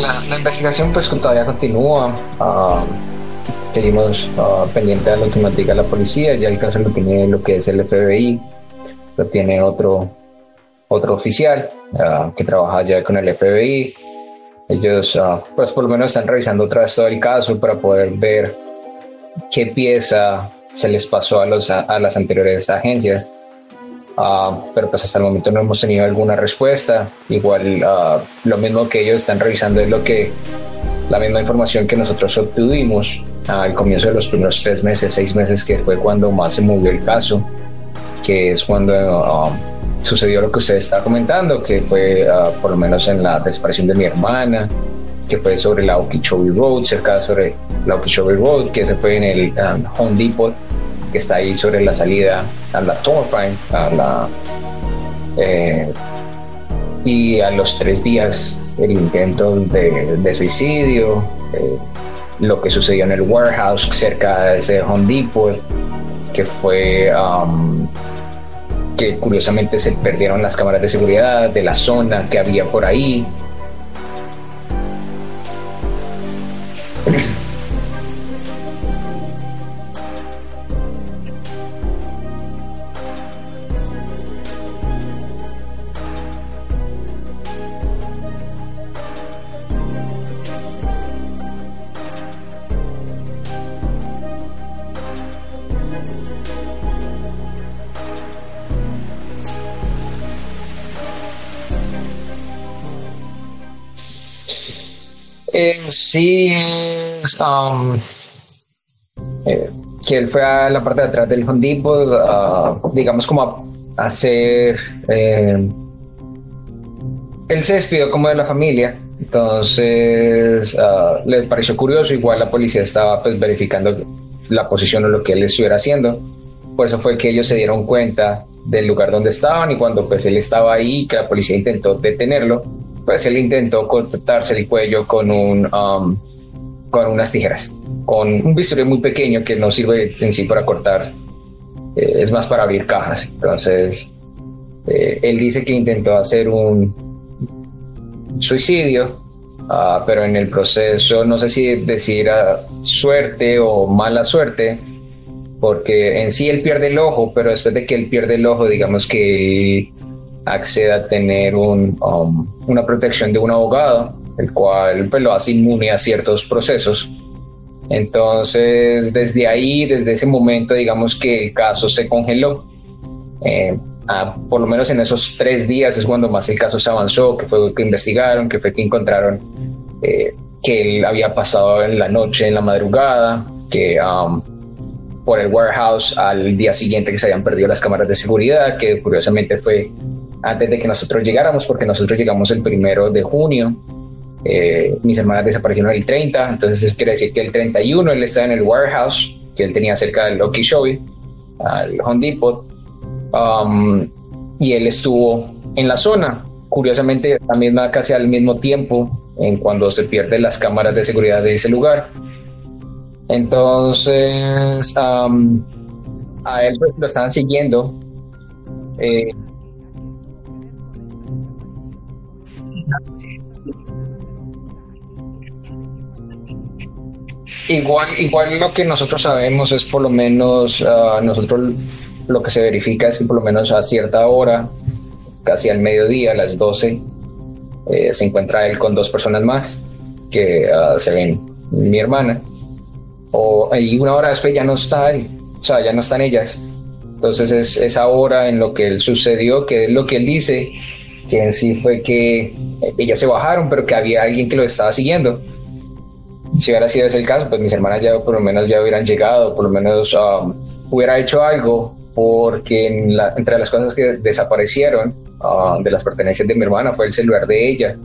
La, investigación pues todavía continúa. Ah, seguimos uh, pendiente lo que nos diga la policía. Ya el caso lo tiene lo que es el FBI, lo tiene otro, otro oficial ah, que trabaja ya con el FBI. Ellos pues por lo menos están revisando otra vez todo el caso para poder ver qué pieza se les pasó a, los, a las anteriores agencias. Ah, pero pues hasta el momento no hemos tenido alguna respuesta. Igual uh, lo mismo que ellos están revisando es lo que la misma información que nosotros obtuvimos al comienzo de los primeros tres meses, seis meses, que fue cuando más se movió el caso, que es cuando uh, sucedió lo que usted está comentando, que fue por lo menos en la desaparición de mi hermana, que fue sobre la Okeechobee Road, cerca sobre la Okeechobee Road, que se fue en el um, Home Depot que está ahí sobre la salida a la Torpine, a la eh, y a los tres días el intento de, suicidio, eh, lo que sucedió en el warehouse cerca de ese Home Depot, que fue um, que curiosamente se perdieron las cámaras de seguridad de la zona que había por ahí, él fue a la parte de atrás del Home Depot, digamos como a hacer... Eh, él se despidió como de la familia, entonces uh, les pareció curioso, igual la policía estaba pues verificando la posición o lo que él estuviera haciendo, por eso fue que ellos se dieron cuenta del lugar donde estaban y cuando pues él estaba ahí, que la policía intentó detenerlo, pues él intentó cortarse el cuello con un um, con unas tijeras, con un bisturí muy pequeño que no sirve en sí para cortar, eh, es más para abrir cajas. Entonces, eh, él dice que intentó hacer un suicidio, ah, pero en el proceso no sé si decir suerte o mala suerte, porque en sí él pierde el ojo, pero después de que él pierde el ojo, digamos que acceda a tener um, una protección de un abogado, el cual pues, lo hace inmune a ciertos procesos. Entonces, desde ahí, desde ese momento, digamos que el caso se congeló. Eh, por lo menos en esos tres días es cuando más el caso se avanzó, que fue que investigaron, que fue que encontraron eh, que él había pasado en la noche, en la madrugada, que um, por el warehouse al día siguiente que se habían perdido las cámaras de seguridad, que curiosamente fue antes de que nosotros llegáramos, porque nosotros llegamos el primero de junio. Eh, mis hermanas desaparecieron el 30, entonces quiere decir que el 31 él estaba en el warehouse que él tenía cerca del Show, al Home Depot. Um, y él estuvo en la zona. Curiosamente, también casi al mismo tiempo en cuando se pierden las cámaras de seguridad de ese lugar. Entonces, a él pues, lo estaban siguiendo. Eh, igual, igual lo que nosotros sabemos es por lo menos, ah, nosotros lo que se verifica es que por lo menos a cierta hora, casi al mediodía, a las 12, eh, se encuentra él con dos personas más que uh, se ven mi hermana. O, y una hora después ya no está él, o sea, ya no están ellas. Entonces es esa hora en lo que él sucedió, que es lo que él dice, que en sí fue que ellas se bajaron, pero que había alguien que lo estaba siguiendo. Si hubiera sido ese el caso, pues mis hermanas ya por lo menos ya hubieran llegado, por lo menos um, hubiera hecho algo, porque entre las cosas que desaparecieron Ah, de las pertenencias de mi hermana, fue el celular de ella.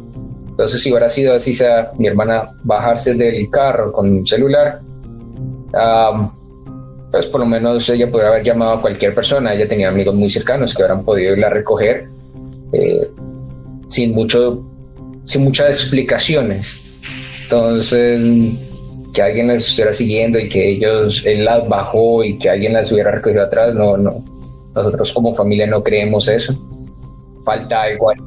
Entonces, si hubiera sido así, sea mi hermana bajarse del carro con un celular, pues por lo menos ella podría haber llamado a cualquier persona. Ella tenía amigos muy cercanos que hubieran podido irla a recoger eh, sin, mucho, sin muchas explicaciones. Entonces, que alguien las estuviera siguiendo y que ellos, él las bajó y que alguien las hubiera recogido atrás, no, no. Nosotros como familia no creemos eso falta igual.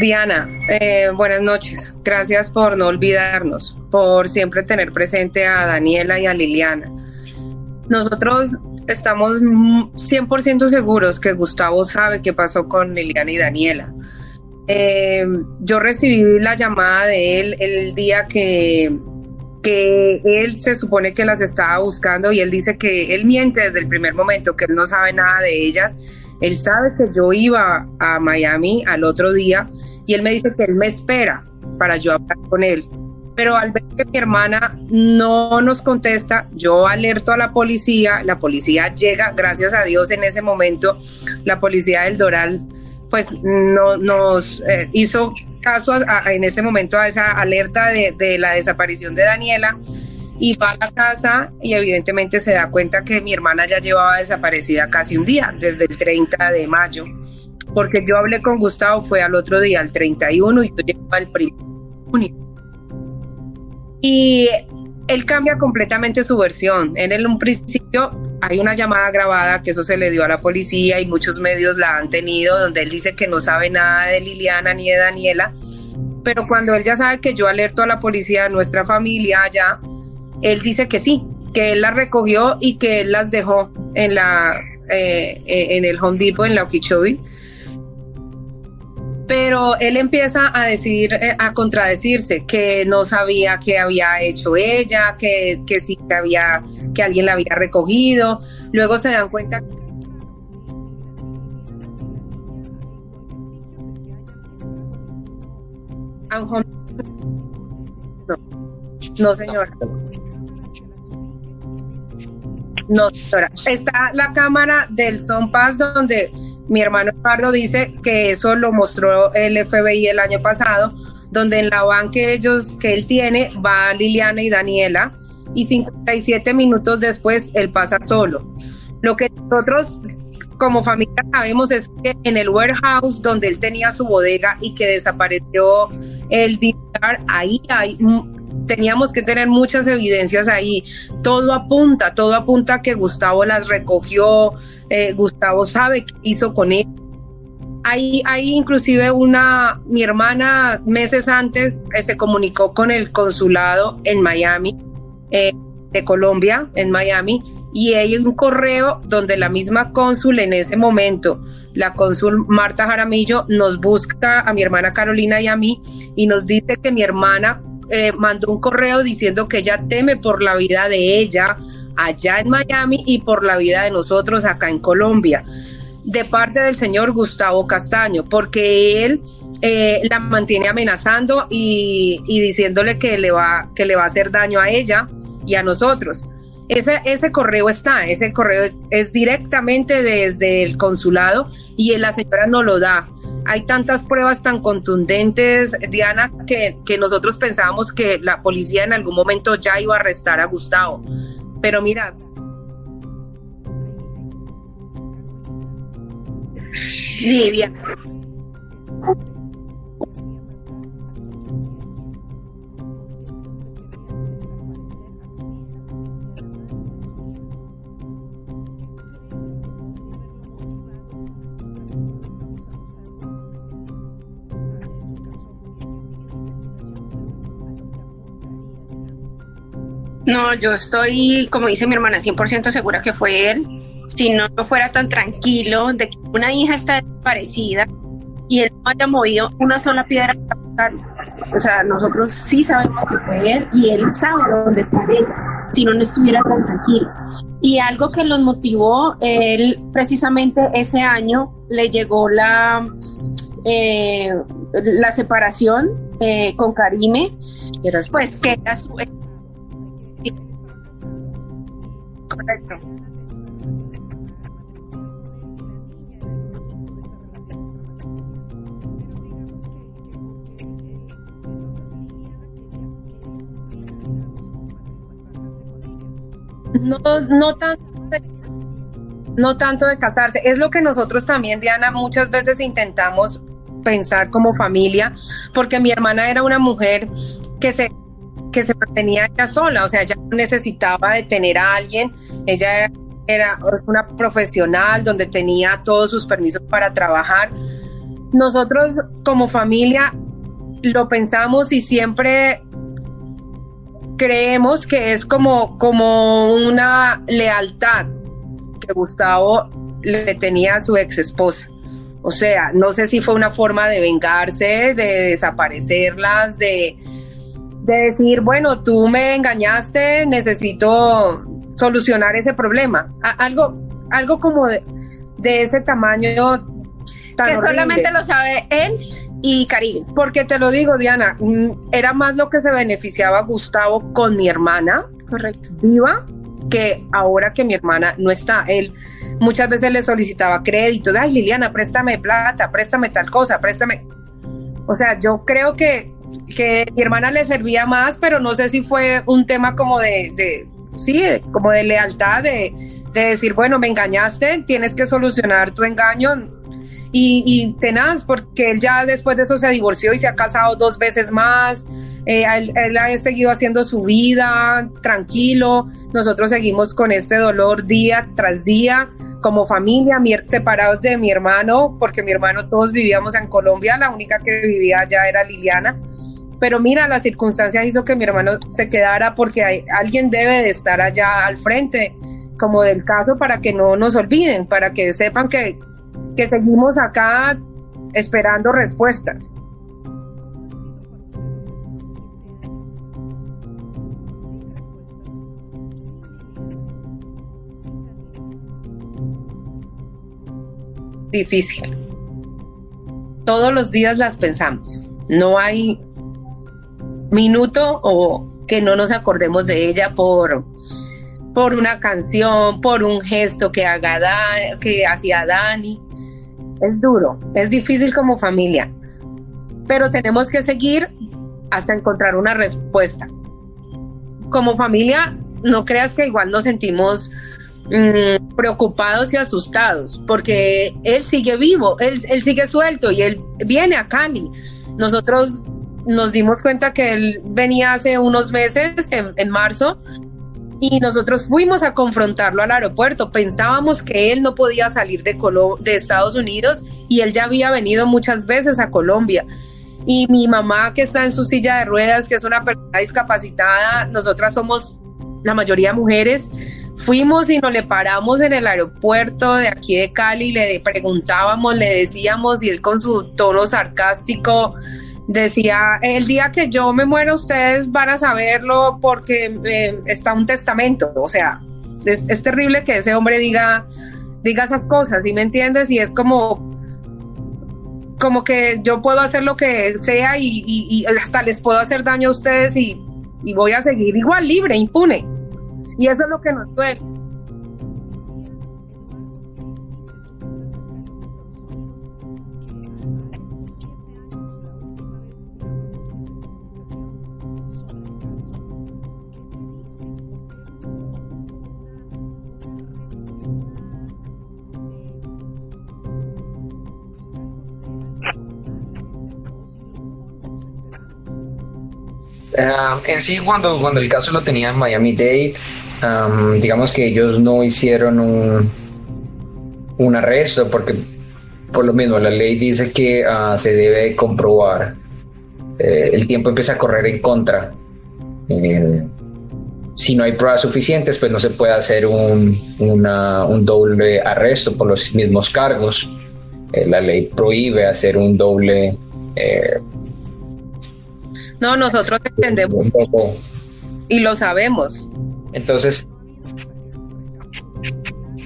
Diana, eh, buenas noches. Gracias por no olvidarnos, por siempre tener presente a Daniela y a Liliana. Nosotros estamos 100% seguros que Gustavo sabe qué pasó con Liliana y Daniela. Eh, yo recibí la llamada de él el día que que él se supone que las estaba buscando y él dice que él miente desde el primer momento, que él no sabe nada de ellas. Él sabe que yo iba a Miami al otro día y él me dice que él me espera para yo hablar con él. Pero al ver que mi hermana no nos contesta, yo alerto a la policía, la policía llega, gracias a Dios en ese momento, la policía del Doral pues no, nos eh, hizo caso en ese momento a esa alerta de, la desaparición de Daniela y va a la casa y evidentemente se da cuenta que mi hermana ya llevaba desaparecida casi un día, desde el 30 de mayo, porque yo hablé con Gustavo, fue al otro día, el 31, y yo llego al primero de junio. Y él cambia completamente su versión. En un principio hay una llamada grabada que eso se le dio a la policía y muchos medios la han tenido, donde él dice que no sabe nada de Liliana ni de Daniela, pero cuando él ya sabe que yo alerto a la policía, nuestra familia allá, él dice que sí, que él las recogió y que él las dejó en la eh, eh, en el Home Depot en la Okeechobee pero él empieza a decir, eh, a contradecirse, que no sabía qué había hecho ella, que, que sí que había, que alguien la había recogido. Luego se dan cuenta no, no señora. No, señora. Está la cámara del Son Paz donde mi hermano Eduardo dice que eso lo mostró el FBI el año pasado, donde en la van que ellos, que él tiene, va Liliana y Daniela, y 57 minutos después él pasa solo. Lo que nosotros como familia sabemos es que en el warehouse donde él tenía su bodega y que desapareció el dinar, ahí hay teníamos que tener muchas evidencias ahí. Todo apunta, todo apunta que Gustavo las recogió, eh, Gustavo sabe qué hizo con él. Hay, hay inclusive una, mi hermana meses antes eh, se comunicó con el consulado en Miami, eh, de Colombia, en Miami, y hay un correo donde la misma cónsul en ese momento, la cónsul Marta Jaramillo, nos busca a mi hermana Carolina y a mí y nos dice que mi hermana mandó un correo diciendo que ella teme por la vida de ella, allá en Miami y por la vida de nosotros acá en Colombia, de parte del señor Gustavo Castaño, porque él eh, la mantiene amenazando y, diciéndole que le, va, que le va a hacer daño a ella y a nosotros. Ese, ese correo está, ese correo es directamente desde el consulado y la señora no lo da hay tantas pruebas tan contundentes, Diana, que, que nosotros pensábamos que la policía en algún momento ya iba a arrestar a Gustavo. Pero mira, Livia. Sí, No, yo estoy, como dice mi hermana, 100% segura que fue él. Si no, no fuera tan tranquilo de que una hija está desaparecida y él no haya movido una sola piedra para buscarlo. O sea, nosotros sí sabemos que fue él y él sabe dónde está él, si no, no estuviera tan tranquilo. Y algo que los motivó, él precisamente ese año le llegó la, eh, la separación eh, con Karime, pues que era su Correcto. No, no tanto, de, no tanto de casarse. Es lo que nosotros también, Diana, muchas veces intentamos pensar como familia, porque mi hermana era una mujer que se que se mantenía ella sola, o sea, no necesitaba de tener a alguien, ella era una profesional donde tenía todos sus permisos para trabajar. Nosotros como familia lo pensamos y siempre creemos que es como, como una lealtad que Gustavo le tenía a su ex esposa. O sea, no sé si fue una forma de vengarse, de desaparecerlas, de, de decir, bueno, tú me engañaste, necesito solucionar ese problema. algo, algo como de, ese tamaño. que solamente lo sabe él y Caribe. Porque te lo digo, Diana, mm, era más lo que se beneficiaba Gustavo con mi hermana. Correcto. Viva que ahora que mi hermana no está, él muchas veces le solicitaba crédito, ay Liliana, préstame plata, préstame tal cosa, préstame. O sea, yo creo que que mi hermana le servía más, pero no sé si fue un tema como de, de sí, como de lealtad, de, de, decir, bueno, me engañaste, tienes que solucionar tu engaño. Y, tenaz, porque él ya después de eso se divorció y se ha casado dos veces más. Eh, él, él, ha seguido haciendo su vida tranquilo. Nosotros seguimos con este dolor día tras día como familia, separados de mi hermano, porque mi hermano todos vivíamos en Colombia, la única que vivía allá era Liliana. Pero mira, las circunstancias hizo que mi hermano se quedara porque hay, alguien debe de estar allá al frente, como del caso, para que no nos olviden, para que sepan que, que seguimos acá esperando respuestas. Difícil. Todos los días las pensamos. No hay minuto o que no nos acordemos de ella por, por una canción, por un gesto que haga que hacía Dani. Es duro, es difícil como familia, pero tenemos que seguir hasta encontrar una respuesta. Como familia, no creas que igual nos sentimos Mm, preocupados y asustados, porque él sigue vivo, él, él sigue suelto y él viene a Cali. Nosotros nos dimos cuenta que él venía hace unos meses, en, marzo, y nosotros fuimos a confrontarlo al aeropuerto. Pensábamos que él no podía salir de, de Estados Unidos y él ya había venido muchas veces a Colombia. Y mi mamá que está en su silla de ruedas, que es una persona discapacitada, nosotras somos la mayoría mujeres, Fuimos y nos le paramos en el aeropuerto de aquí de Cali, le preguntábamos, le decíamos y él con su tono sarcástico decía, el día que yo me muera ustedes van a saberlo porque eh, está un testamento. O sea, es, terrible que ese hombre diga, diga esas cosas, ¿sí me entiendes? Y es como, como que yo puedo hacer lo que sea y, hasta les puedo hacer daño a ustedes y, y voy a seguir igual libre, impune. Y eso es lo que nos duele. Uh, en sí, cuando, cuando el caso lo tenía en Miami Dade, Miami-Dade, digamos que ellos no hicieron un, un arresto porque por lo mismo la ley dice que ah, se debe comprobar. Eh, el tiempo empieza a correr en contra. Eh, si no hay pruebas suficientes, pues no se puede hacer un, un doble arresto por los mismos cargos. Eh, la ley prohíbe hacer un doble no, nosotros entendemos. Y lo sabemos. Entonces,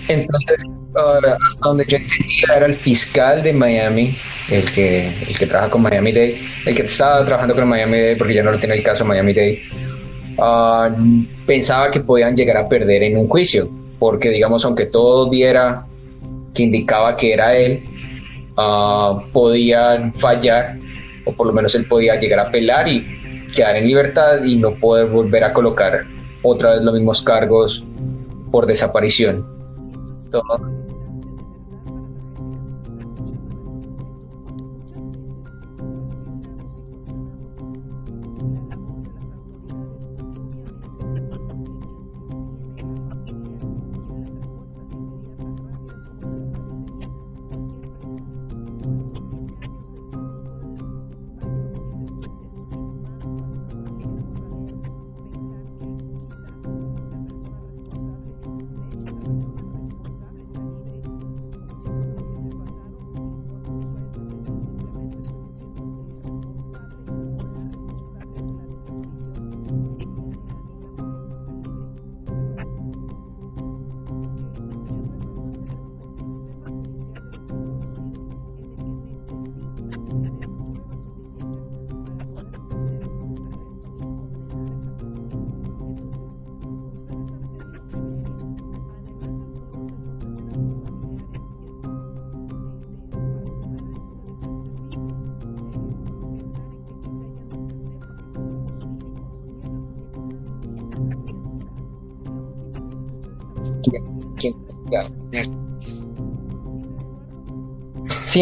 entonces hasta donde yo entendía, era el fiscal de Miami, el que, el que trabaja con Miami Day, el que estaba trabajando con Miami Day, porque ya no lo tiene el caso Miami Day, ah, pensaba que podían llegar a perder en un juicio, porque digamos, aunque todo viera que indicaba que era él, uh, podían fallar o por lo menos él podía llegar a apelar y quedar en libertad y no poder volver a colocar otra vez los mismos cargos por desaparición.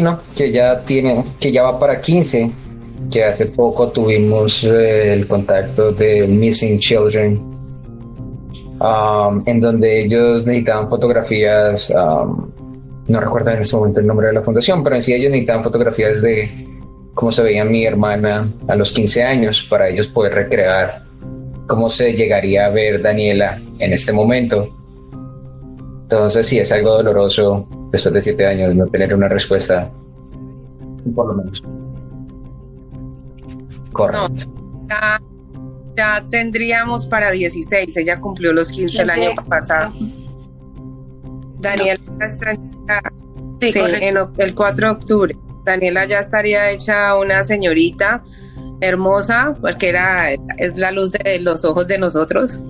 ¿No? Que ya tiene, que ya va para 15, que hace poco tuvimos eh, el contacto de Missing Children, um, en donde ellos necesitaban fotografías, um, no recuerdo en ese momento el nombre de la fundación, pero en sí ellos necesitaban fotografías de cómo se veía mi hermana a los 15 años para ellos poder recrear cómo se llegaría a ver Daniela en este momento. Entonces sí, es algo doloroso después de siete años no tener una respuesta, por lo menos. Correcto. ya, tendríamos para 16, ella cumplió los 15 el año pasado. Daniela está sí, en el 4 de octubre. Daniela ya estaría hecha una señorita hermosa, porque era, es la luz de los ojos de nosotros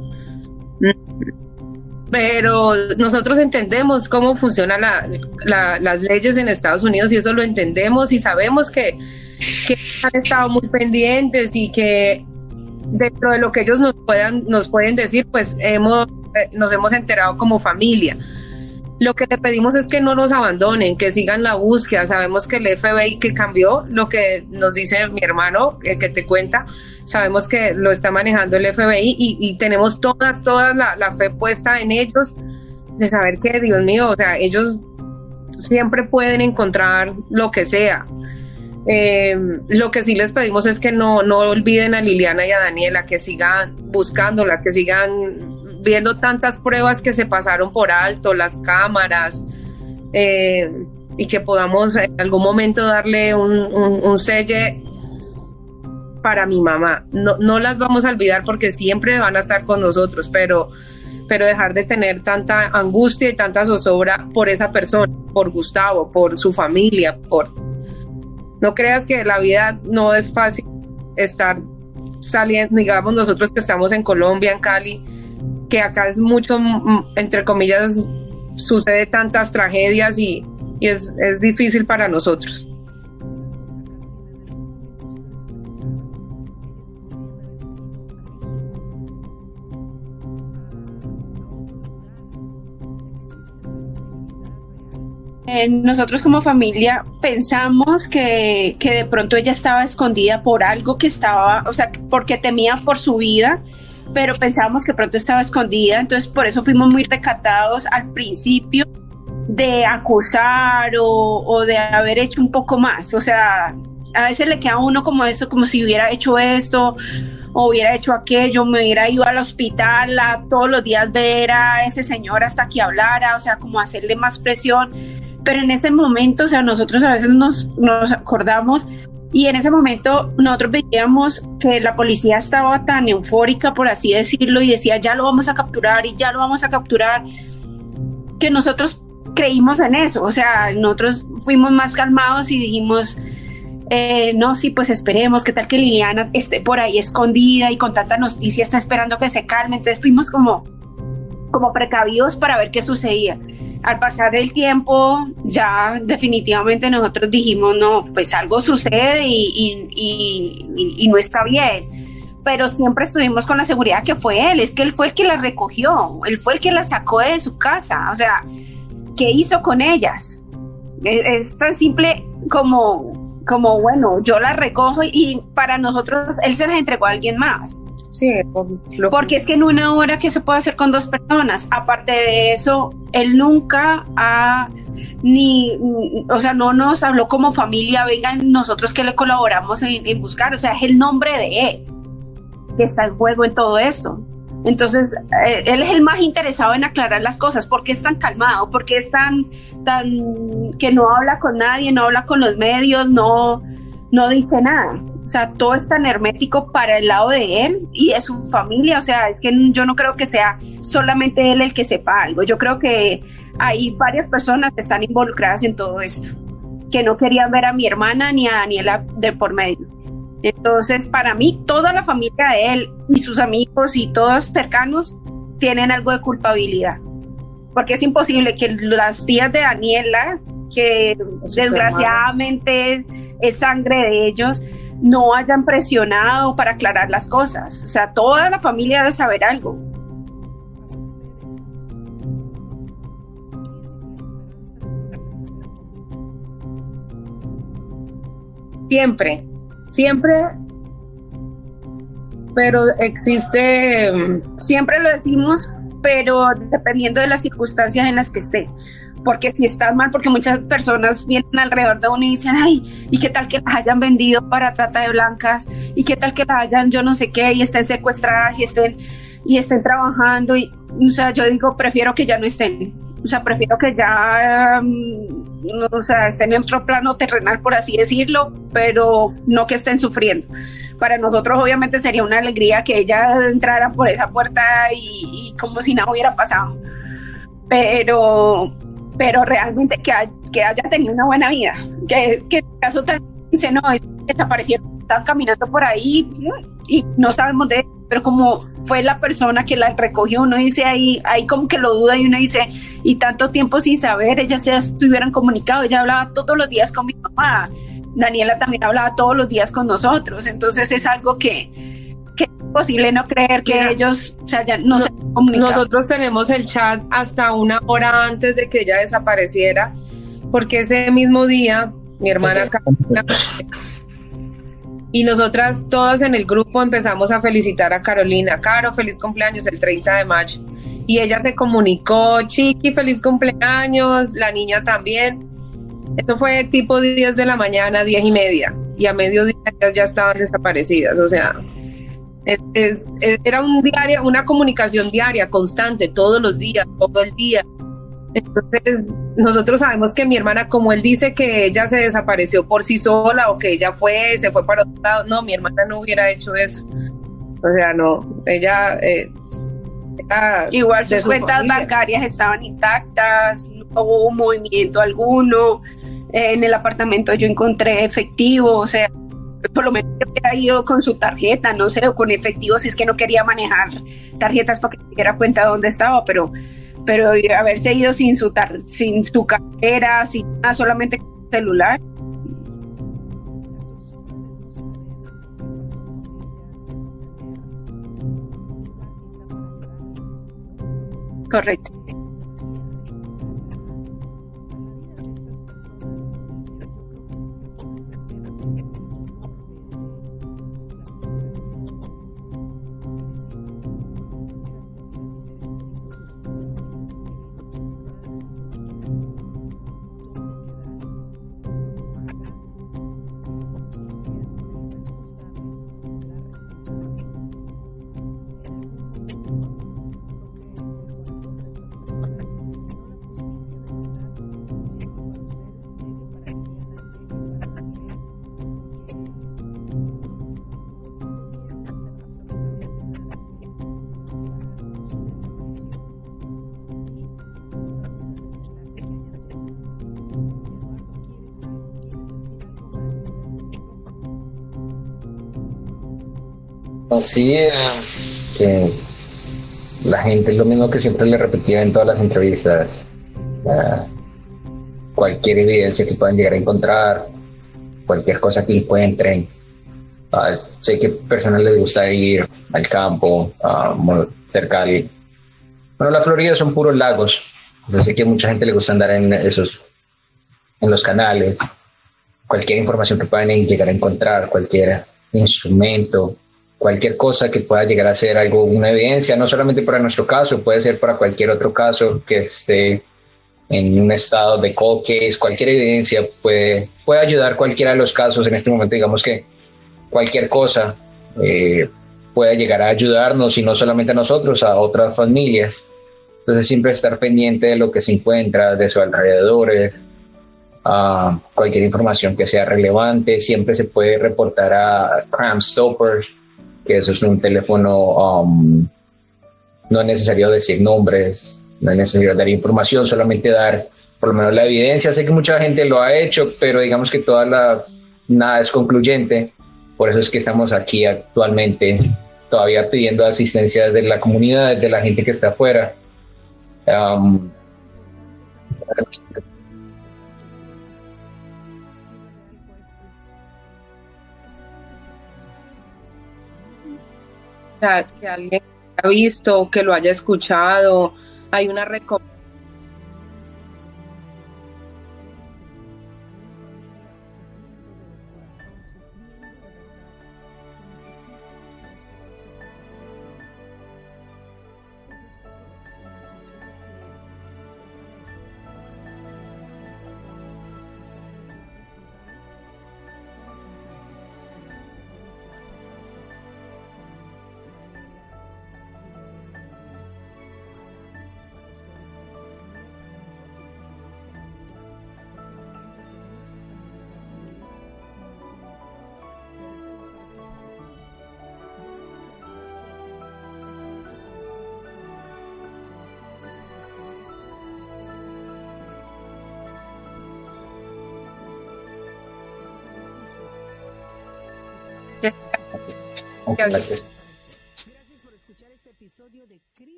pero nosotros entendemos cómo funcionan las leyes en Estados Unidos y eso lo entendemos y sabemos que, han estado muy pendientes y que dentro de lo que ellos nos puedan nos pueden decir, pues hemos eh, nos hemos enterado como familia. Lo que le pedimos es que no nos abandonen, que sigan la búsqueda. Sabemos que el FBI que cambió, lo que nos dice mi hermano, que te cuenta, sabemos que lo está manejando el FBI y, tenemos todas, todas la, fe puesta en ellos, de saber que, Dios mío, o sea, ellos siempre pueden encontrar lo que sea. Eh, lo que sí les pedimos es que no, no olviden a Liliana y a Daniela, que sigan buscándola, que sigan viendo tantas pruebas que se pasaron por alto, las cámaras, eh, y que podamos en algún momento darle un, un, sello para mi mamá. No, no las vamos a olvidar porque siempre van a estar con nosotros, pero, pero dejar de tener tanta angustia y tanta zozobra por esa persona, por Gustavo, por su familia, por... No creas que la vida no es fácil estar saliendo, digamos nosotros que estamos en Colombia, en Cali, que acá es mucho, mm, entre comillas, sucede tantas tragedias y, es, es difícil para nosotros. nosotros como familia pensamos que, que, de pronto ella estaba escondida por algo que estaba, o sea, porque temía por su vida, pero pensábamos que pronto estaba escondida, entonces por eso fuimos muy recatados al principio de acusar o, o de haber hecho un poco más, o sea, a veces le queda a uno como eso, como si hubiera hecho esto o hubiera hecho aquello, me hubiera ido al hospital a todos los días ver a ese señor hasta que hablara, o sea, como hacerle más presión. Pero en ese momento, o sea, nosotros a veces nos, nos acordamos y en ese momento nosotros veíamos que la policía estaba tan eufórica, por así decirlo, y decía, ya lo vamos a capturar y ya lo vamos a capturar, que nosotros creímos en eso, o sea, nosotros fuimos más calmados y dijimos, eh, no, sí, pues esperemos, qué tal que Liliana esté por ahí escondida y con tanta noticia está esperando que se calme. Entonces fuimos como, como precavidos para ver qué sucedía. Al pasar el tiempo, ya definitivamente nosotros dijimos, no, pues algo sucede y, y, y no está bien pero siempre estuvimos con la seguridad que fue él, es que él fue el que la recogió, él fue el que la sacó de su casa, o sea, ¿qué hizo con ellas? Es, es tan simple como como, bueno, yo la recojo y para nosotros él se las entregó a alguien más. Sí, porque es que en una hora que se puede hacer con dos personas, aparte de eso, él nunca ha ni, o sea, no nos habló como familia, vengan nosotros que le colaboramos en, buscar, o sea, es el nombre de él que está en juego en todo esto. Entonces, eh, él es el más interesado en aclarar las cosas. ¿Por qué es tan calmado? ¿Por qué es tan, tan que no habla con nadie, no habla con los medios, no, no dice nada? O sea, todo es tan hermético para el lado de él y de su familia. O sea, es que yo no creo que sea solamente él el que sepa algo. Yo creo que hay varias personas que están involucradas en todo esto, que no querían ver a mi hermana ni a Daniela de por medio. Entonces, para mí, toda la familia de él y sus amigos y todos cercanos tienen algo de culpabilidad. Porque es imposible que las tías de Daniela, que desgraciadamente es sangre de ellos, no hayan presionado para aclarar las cosas. O sea, toda la familia debe saber algo. Siempre, siempre, pero existe, siempre lo decimos, pero dependiendo de las circunstancias en las que esté. Porque si estás mal, porque muchas personas vienen alrededor de uno y dicen, ay, ¿y qué tal que las hayan vendido para trata de blancas? ¿Y qué tal que las hayan yo no sé qué y estén secuestradas y estén, y estén trabajando? Y, o sea, yo digo, prefiero que ya no estén. O sea, prefiero que ya o sea, estén en otro plano terrenal, por así decirlo, pero no que estén sufriendo. Para nosotros obviamente sería una alegría que ella entrara por esa puerta y, como si nada hubiera pasado. Pero, pero realmente que, que haya tenido una buena vida. Que, que en caso tal dice, no, desaparecieron, están caminando por ahí y no sabemos de pero como fue la persona que la recogió, uno dice ahí, ahí como que lo duda y uno dice, y tanto tiempo sin saber, ellas ya estuvieran comunicado, ella hablaba todos los días con mi mamá, Daniela también hablaba todos los días con nosotros, entonces es algo que, que es imposible no creer que ellos o sea, ya no, se. Nosotros tenemos el chat hasta una hora antes de que ella desapareciera, porque ese mismo día mi hermana y nosotras todas en el grupo empezamos a felicitar a Carolina. Caro, feliz cumpleaños el 30 de mayo. Y ella se comunicó, Chiqui, feliz cumpleaños, la niña también. Esto fue tipo 10 de la mañana, 10 y media. Y a mediodía ya estaban desaparecidas. O sea, era un diario, una comunicación diaria, constante, todos los días, todo el día. Entonces, nosotros sabemos que mi hermana, como él dice que ella se desapareció por sí sola o que ella fue, se fue para otro lado, no, mi hermana no hubiera hecho eso. O sea, no, ella... Eh, Igual sus cuentas bancarias estaban intactas, no hubo movimiento alguno. en el apartamento yo encontré efectivo, o sea, por lo menos hubiera ido con su tarjeta, no sé, o con efectivo si es que no quería manejar tarjetas para que se diera cuenta de dónde estaba, pero pero haberse ido sin su, sin su cartera, sin nada, solamente con celular. Correcto. Eh, que la gente es lo mismo que siempre le repetía en todas las entrevistas. cualquier evidencia que puedan llegar a encontrar, cualquier cosa que encuentren. Uh, sé que personas les gusta ir al campo, uh, cerca al... Bueno, la Florida son puros lagos. Yo sé que mucha gente le gusta andar en esos, en los canales. Cualquier información que puedan llegar a encontrar, cualquier instrumento, cualquier cosa que pueda llegar a ser algo, una evidencia, no solamente para nuestro caso, puede ser para cualquier otro caso que esté en un estado de cold case, cualquier evidencia puede, puede ayudar cualquiera de los casos. En este momento, digamos que cualquier cosa eh, puede llegar a ayudarnos y no solamente a nosotros, a otras familias. Entonces, siempre estar pendiente de lo que se encuentra, de sus alrededores, a cualquier información que sea relevante. Siempre se puede reportar a Crime Stoppers que eso es un teléfono, um, no es necesario decir nombres, no es necesario dar información, solamente dar por lo menos la evidencia. Sé que mucha gente lo ha hecho, pero digamos que toda la, nada es concluyente. Por eso es que estamos aquí actualmente todavía pidiendo asistencia de la comunidad, de la gente que está afuera. Um, que alguien ha visto, que lo haya escuchado, hay una recomendación 大きかっしです。